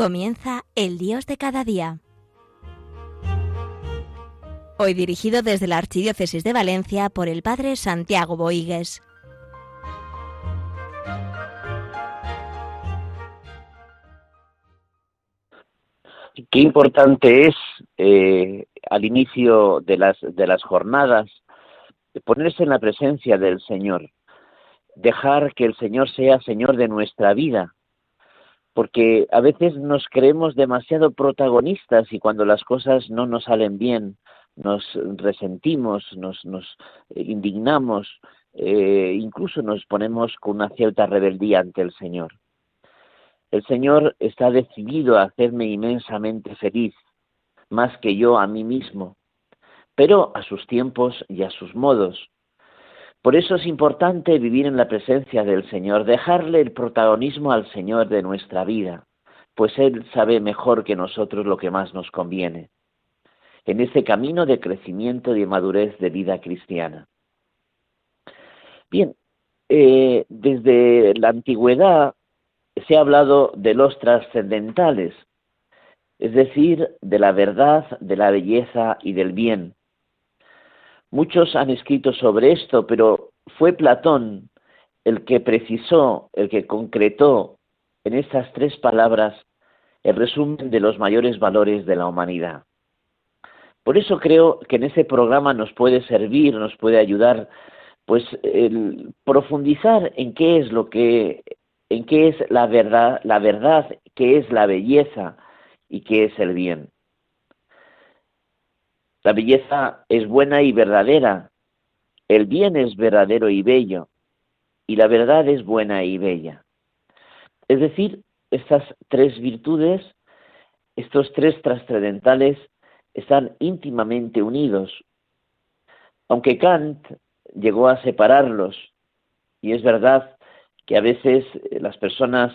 Comienza El Dios de cada día. Hoy dirigido desde la Archidiócesis de Valencia por el Padre Santiago Boigues. Qué importante es eh, al inicio de las, de las jornadas ponerse en la presencia del Señor, dejar que el Señor sea Señor de nuestra vida, porque a veces nos creemos demasiado protagonistas y cuando las cosas no nos salen bien, nos resentimos, nos, indignamos, eh, incluso nos ponemos con una cierta rebeldía ante el Señor. El Señor está decidido a hacerme inmensamente feliz, más que yo a mí mismo, pero a sus tiempos y a sus modos. Por eso es importante vivir en la presencia del Señor, dejarle el protagonismo al Señor de nuestra vida, pues Él sabe mejor que nosotros lo que más nos conviene, en ese camino de crecimiento y de madurez de vida cristiana. Bien, eh, desde la antigüedad se ha hablado de los trascendentales, es decir, de la verdad, de la belleza y del bien. Muchos han escrito sobre esto, pero fue Platón el que precisó, el que concretó en estas tres palabras el resumen de los mayores valores de la humanidad. Por eso creo que en ese programa nos puede servir, nos puede ayudar, pues el profundizar en qué es lo que, en qué es la verdad, la verdad, qué es la belleza y qué es el bien. La belleza es buena y verdadera, el bien es verdadero y bello, y la verdad es buena y bella. Es decir, estas tres virtudes, estos tres trascendentales, están íntimamente unidos. Aunque Kant llegó a separarlos, y es verdad que a veces las personas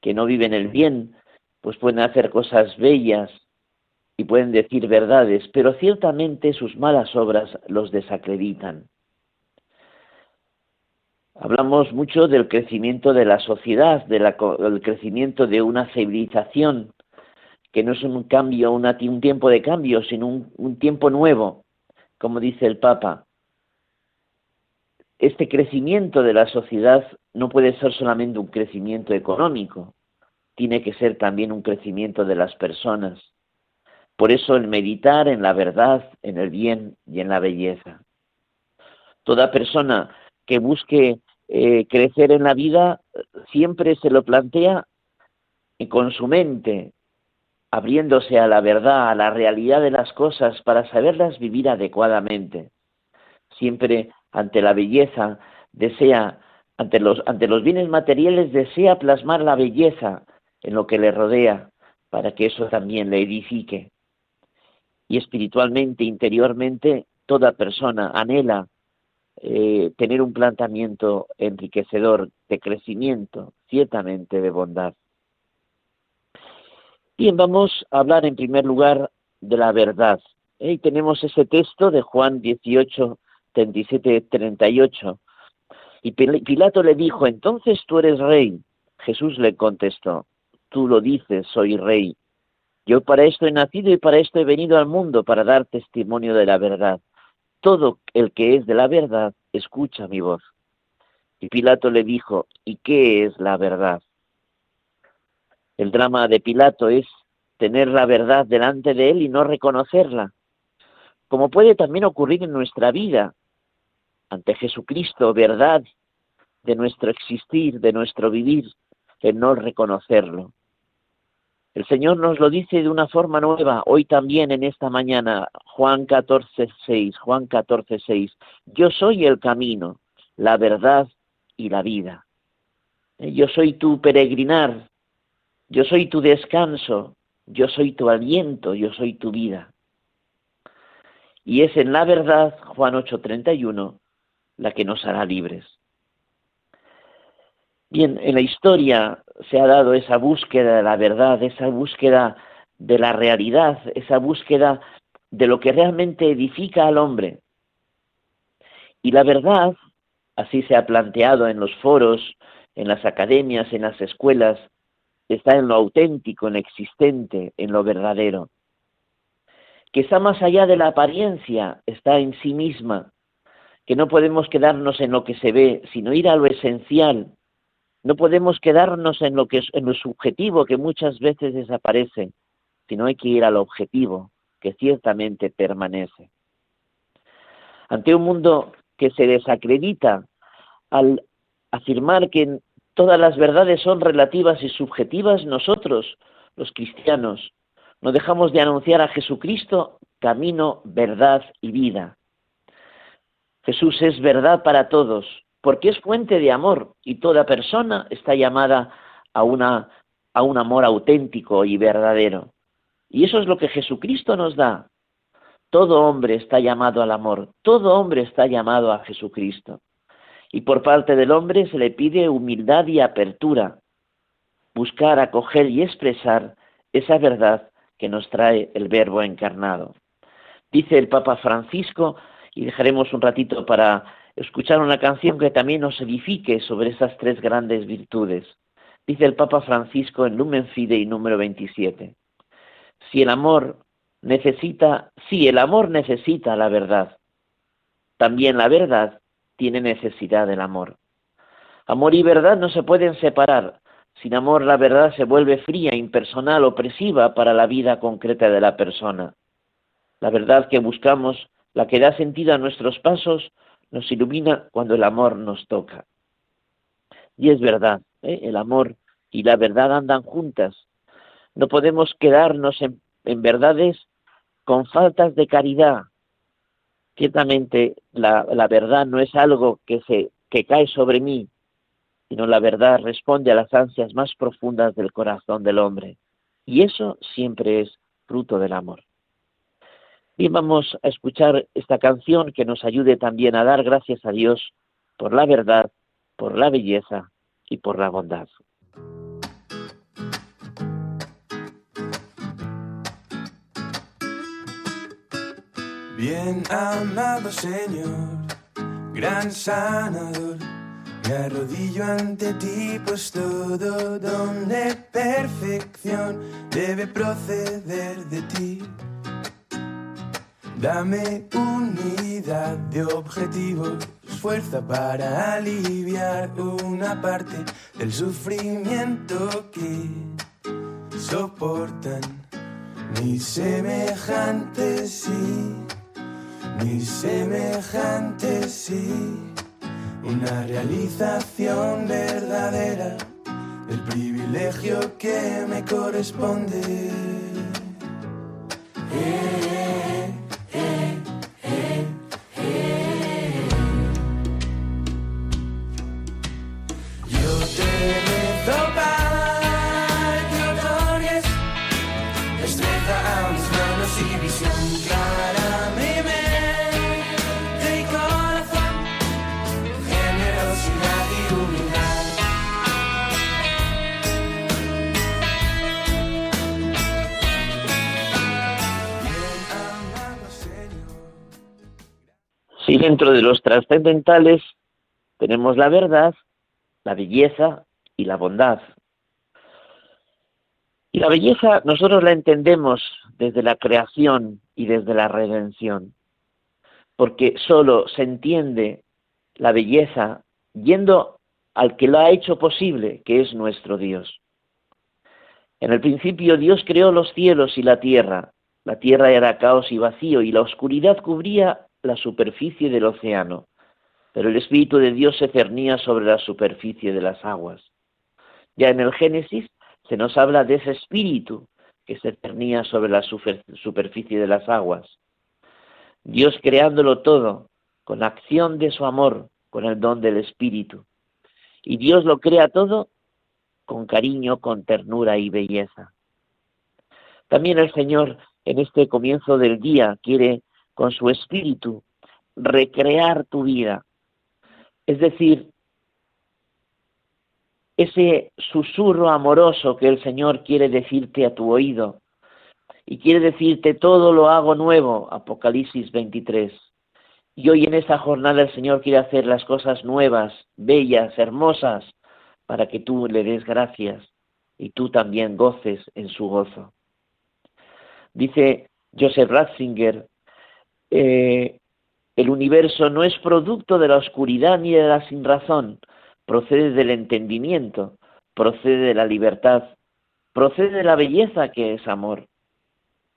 que no viven el bien, pues pueden hacer cosas bellas, y pueden decir verdades, pero ciertamente sus malas obras los desacreditan. Hablamos mucho del crecimiento de la sociedad, del crecimiento de una civilización, que no es un cambio, un tiempo de cambio, sino un, un tiempo nuevo, como dice el Papa. Este crecimiento de la sociedad no puede ser solamente un crecimiento económico, tiene que ser también un crecimiento de las personas por eso el meditar en la verdad, en el bien y en la belleza. Toda persona que busque eh, crecer en la vida siempre se lo plantea con su mente, abriéndose a la verdad, a la realidad de las cosas para saberlas vivir adecuadamente. Siempre ante la belleza desea, ante los, ante los bienes materiales desea plasmar la belleza en lo que le rodea, para que eso también le edifique y espiritualmente, interiormente, toda persona anhela eh, tener un planteamiento enriquecedor de crecimiento, ciertamente de bondad. Bien, vamos a hablar en primer lugar de la verdad. Y tenemos ese texto de Juan 18, 37, 38. Y Pilato le dijo, entonces tú eres rey. Jesús le contestó, tú lo dices, soy rey. Yo para esto he nacido y para esto he venido al mundo, para dar testimonio de la verdad. Todo el que es de la verdad, escucha mi voz. Y Pilato le dijo, ¿y qué es la verdad? El drama de Pilato es tener la verdad delante de él y no reconocerla, como puede también ocurrir en nuestra vida, ante Jesucristo, verdad de nuestro existir, de nuestro vivir, el no reconocerlo. El Señor nos lo dice de una forma nueva hoy también en esta mañana, Juan 14, 6, Juan 14, 6. Yo soy el camino, la verdad y la vida. Eh, yo soy tu peregrinar, yo soy tu descanso, yo soy tu aliento, yo soy tu vida. Y es en la verdad, Juan 8:31, la que nos hará libres. Bien, en la historia se ha dado esa búsqueda de la verdad, esa búsqueda de la realidad, esa búsqueda de lo que realmente edifica al hombre. Y la verdad, así se ha planteado en los foros, en las academias, en las escuelas, está en lo auténtico, en lo existente, en lo verdadero. Que está más allá de la apariencia, está en sí misma. Que no podemos quedarnos en lo que se ve, sino ir a lo esencial. No podemos quedarnos en lo que es, en lo subjetivo que muchas veces desaparece, sino hay que ir al objetivo, que ciertamente permanece. Ante un mundo que se desacredita al afirmar que todas las verdades son relativas y subjetivas, nosotros, los cristianos, no dejamos de anunciar a Jesucristo camino, verdad y vida. Jesús es verdad para todos, porque es fuente de amor y toda persona está llamada a, una, a un amor auténtico y verdadero. Y eso es lo que Jesucristo nos da. Todo hombre está llamado al amor, todo hombre está llamado a Jesucristo. Y por parte del hombre se le pide humildad y apertura, buscar, acoger y expresar esa verdad que nos trae el Verbo encarnado. Dice el Papa Francisco, y dejaremos un ratito para escuchar una canción que también nos edifique sobre esas tres grandes virtudes. Dice el Papa Francisco en Lumen Fidei número 27. Si el amor necesita, si el amor necesita la verdad, también la verdad tiene necesidad del amor. Amor y verdad no se pueden separar. Sin amor la verdad se vuelve fría, impersonal, opresiva para la vida concreta de la persona. La verdad que buscamos, la que da sentido a nuestros pasos, nos ilumina cuando el amor nos toca. Y es verdad, ¿eh? el amor y la verdad andan juntas. No podemos quedarnos en, en verdades con faltas de caridad, Ciertamente la, verdad no es algo que, se, que cae sobre mí, sino la verdad responde a las ansias más profundas del corazón del hombre. Y eso siempre es fruto del amor. Y vamos a escuchar esta canción que nos ayude también a dar gracias a Dios por la verdad, por la belleza y por la bondad. Bien amado Señor, gran sanador, me arrodillo ante ti, pues todo don de perfección debe proceder de ti. Dame unidad de objetivos, fuerza para aliviar una parte del sufrimiento que soportan mis semejantes y mi semejante sí, una realización verdadera del privilegio que me corresponde. Eh, Y dentro de los trascendentales tenemos la verdad, la belleza y la bondad. Y la belleza nosotros la entendemos desde la creación y desde la redención, porque solo se entiende la belleza yendo al que lo ha hecho posible, que es nuestro Dios. En el principio Dios creó los cielos y la tierra. La tierra era caos y vacío y la oscuridad cubría la superficie del océano, pero el Espíritu de Dios se cernía sobre la superficie de las aguas. Ya en el Génesis se nos habla de ese Espíritu que se cernía sobre la superficie de las aguas. Dios creándolo todo con la acción de su amor, con el don del Espíritu. Y Dios lo crea todo con cariño, con ternura y belleza. También el Señor en este comienzo del día quiere con su espíritu, recrear tu vida. Es decir, ese susurro amoroso que el Señor quiere decirte a tu oído y quiere decirte todo lo hago nuevo, Apocalipsis 23. Y hoy en esta jornada el Señor quiere hacer las cosas nuevas, bellas, hermosas, para que tú le des gracias. y tú también goces en su gozo. Dice Joseph Ratzinger, eh, el universo no es producto de la oscuridad ni de la sinrazón, procede del entendimiento, procede de la libertad, procede de la belleza que es amor.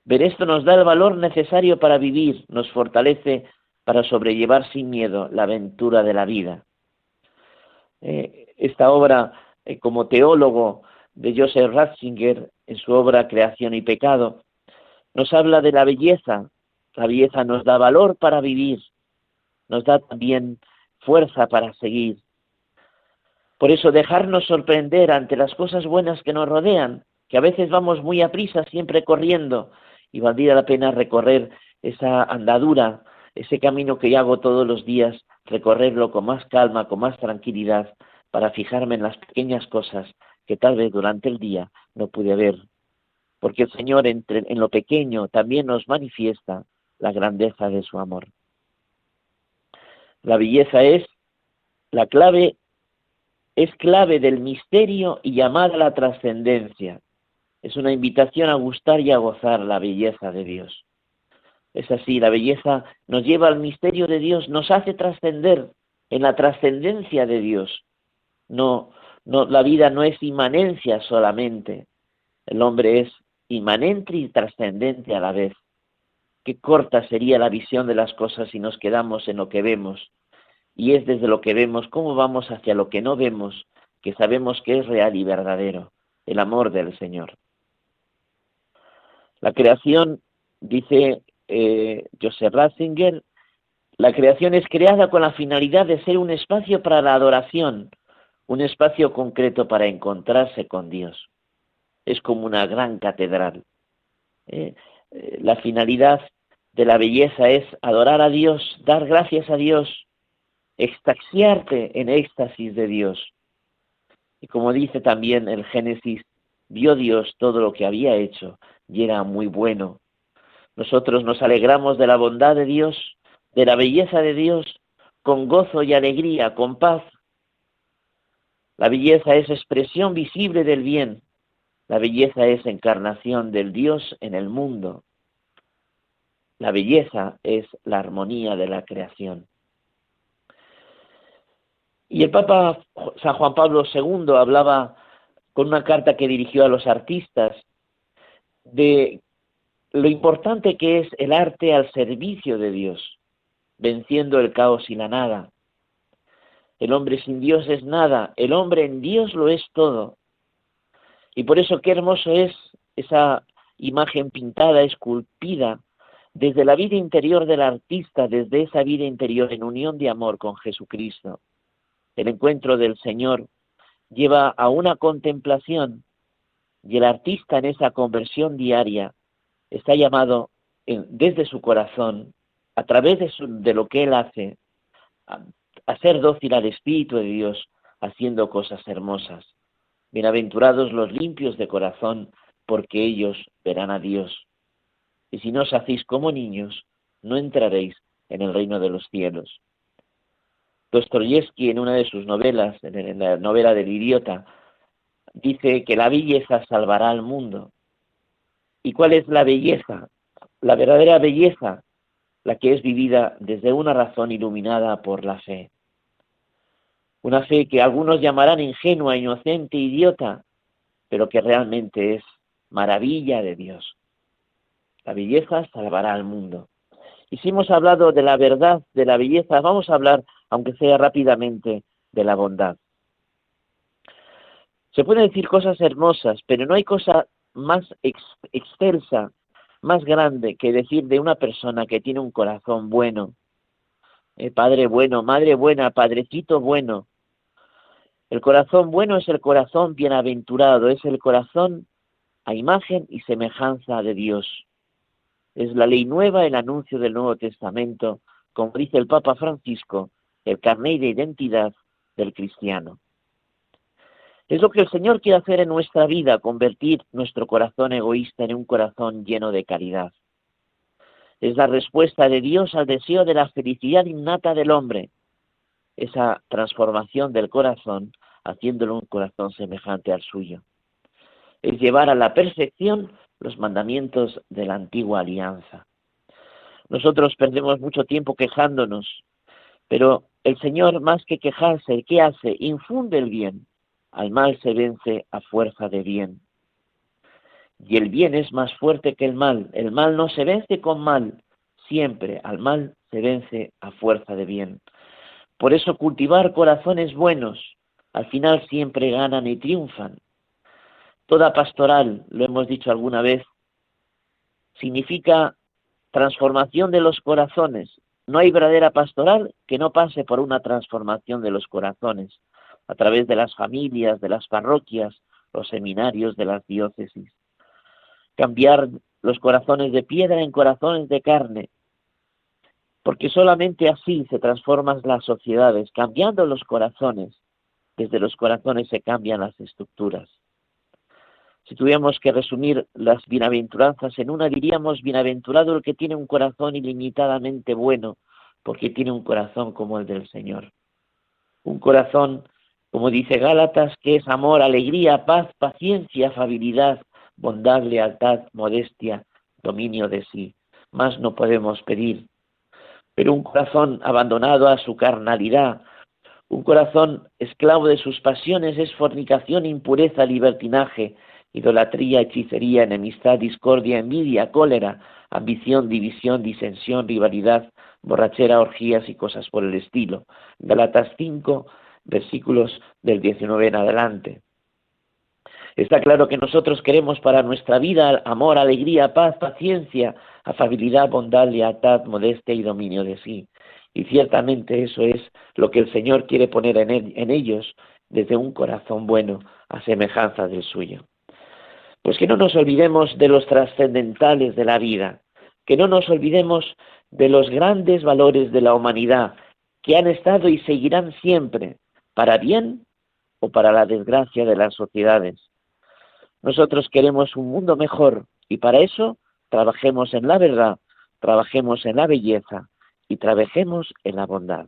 Ver esto nos da el valor necesario para vivir, nos fortalece para sobrellevar sin miedo la aventura de la vida. Eh, esta obra, eh, como teólogo de Joseph Ratzinger, en su obra Creación y Pecado, nos habla de la belleza. La belleza nos da valor para vivir, nos da también fuerza para seguir. Por eso dejarnos sorprender ante las cosas buenas que nos rodean, que a veces vamos muy a prisa, siempre corriendo, y valdría la pena recorrer esa andadura, ese camino que yo hago todos los días, recorrerlo con más calma, con más tranquilidad, para fijarme en las pequeñas cosas que tal vez durante el día no pude ver. Porque el Señor en lo pequeño también nos manifiesta la grandeza de su amor. La belleza es la clave, es clave del misterio y llamada a la trascendencia. Es una invitación a gustar y a gozar la belleza de Dios. Es así, la belleza nos lleva al misterio de Dios, nos hace trascender en la trascendencia de Dios. No, no, la vida no es inmanencia solamente. El hombre es inmanente y trascendente a la vez. Qué corta sería la visión de las cosas si nos quedamos en lo que vemos. Y es desde lo que vemos cómo vamos hacia lo que no vemos, que sabemos que es real y verdadero, el amor del Señor. La creación, dice eh, Joseph Ratzinger, la creación es creada con la finalidad de ser un espacio para la adoración, un espacio concreto para encontrarse con Dios. Es como una gran catedral. Eh, eh, la finalidad de la belleza es adorar a Dios, dar gracias a Dios, extasiarte en éxtasis de Dios. Y como dice también el Génesis, vio Dios todo lo que había hecho y era muy bueno. Nosotros nos alegramos de la bondad de Dios, de la belleza de Dios, con gozo y alegría, con paz. La belleza es expresión visible del bien. La belleza es encarnación del Dios en el mundo. La belleza es la armonía de la creación. Y el Papa San Juan Pablo II hablaba con una carta que dirigió a los artistas de lo importante que es el arte al servicio de Dios, venciendo el caos y la nada. El hombre sin Dios es nada, el hombre en Dios lo es todo. Y por eso qué hermoso es esa imagen pintada, esculpida, desde la vida interior del artista, desde esa vida interior en unión de amor con Jesucristo. El encuentro del Señor lleva a una contemplación y el artista en esa conversión diaria está llamado desde su corazón, a través de, de lo que él hace, a, a ser dócil al Espíritu de Dios, haciendo cosas hermosas. Bienaventurados los limpios de corazón, porque ellos verán a Dios y si no os hacéis como niños, no entraréis en el reino de los cielos. Dostoyevsky en una de sus novelas, en la novela del idiota, dice que la belleza salvará al mundo. ¿Y cuál es la belleza? La verdadera belleza, la que es vivida desde una razón iluminada por la fe. Una fe que algunos llamarán ingenua, inocente, idiota, pero que realmente es maravilla de Dios. La belleza salvará al mundo. Y si hemos hablado de la verdad, de la belleza, vamos a hablar, aunque sea rápidamente, de la bondad. Se pueden decir cosas hermosas, pero no hay cosa más excelsa, más grande que decir de una persona que tiene un corazón bueno. Eh, padre bueno, madre buena, padrecito bueno. El corazón bueno es el corazón bienaventurado, es el corazón a imagen y semejanza de Dios. Es la ley nueva, el anuncio del Nuevo Testamento, como dice el Papa Francisco, el carnet de identidad del cristiano. Es lo que el Señor quiere hacer en nuestra vida, convertir nuestro corazón egoísta en un corazón lleno de caridad. Es la respuesta de Dios al deseo de la felicidad innata del hombre, esa transformación del corazón haciéndolo un corazón semejante al suyo. es llevar a la perfección los mandamientos de la antigua alianza. Nosotros perdemos mucho tiempo quejándonos, pero el Señor, más que quejarse, ¿qué hace? Infunde el bien. Al mal se vence a fuerza de bien. Y el bien es más fuerte que el mal. El mal no se vence con mal. Siempre al mal se vence a fuerza de bien. Por eso cultivar corazones buenos, al final siempre ganan y triunfan. Toda pastoral, lo hemos dicho alguna vez, significa transformación de los corazones. No hay verdadera pastoral que no pase por una transformación de los corazones, a través de las familias, de las parroquias, los seminarios, de las diócesis. Cambiar los corazones de piedra en corazones de carne, porque solamente así se transforman las sociedades, cambiando los corazones. Desde los corazones se cambian las estructuras. Si tuviéramos que resumir las bienaventuranzas en una, diríamos, bienaventurado el que tiene un corazón ilimitadamente bueno, porque tiene un corazón como el del Señor. Un corazón, como dice Gálatas, que es amor, alegría, paz, paciencia, afabilidad, bondad, lealtad, modestia, dominio de sí. Más no podemos pedir. Pero un corazón abandonado a su carnalidad, un corazón esclavo de sus pasiones es fornicación, impureza, libertinaje, idolatría, hechicería, enemistad, discordia, envidia, cólera, ambición, división, disensión, rivalidad, borrachera, orgías y cosas por el estilo. Galatas 5, versículos del 19 en adelante. Está claro que nosotros queremos para nuestra vida amor, alegría, paz, paciencia, afabilidad, bondad, lealtad, modestia y dominio de sí. Y ciertamente eso es lo que el Señor quiere poner en, en ellos desde un corazón bueno, a semejanza del suyo. Pues que no nos olvidemos de los trascendentales de la vida, que no nos olvidemos de los grandes valores de la humanidad que han estado y seguirán siempre, para bien o para la desgracia de las sociedades. Nosotros queremos un mundo mejor y para eso trabajemos en la verdad, trabajemos en la belleza y trabajemos en la bondad.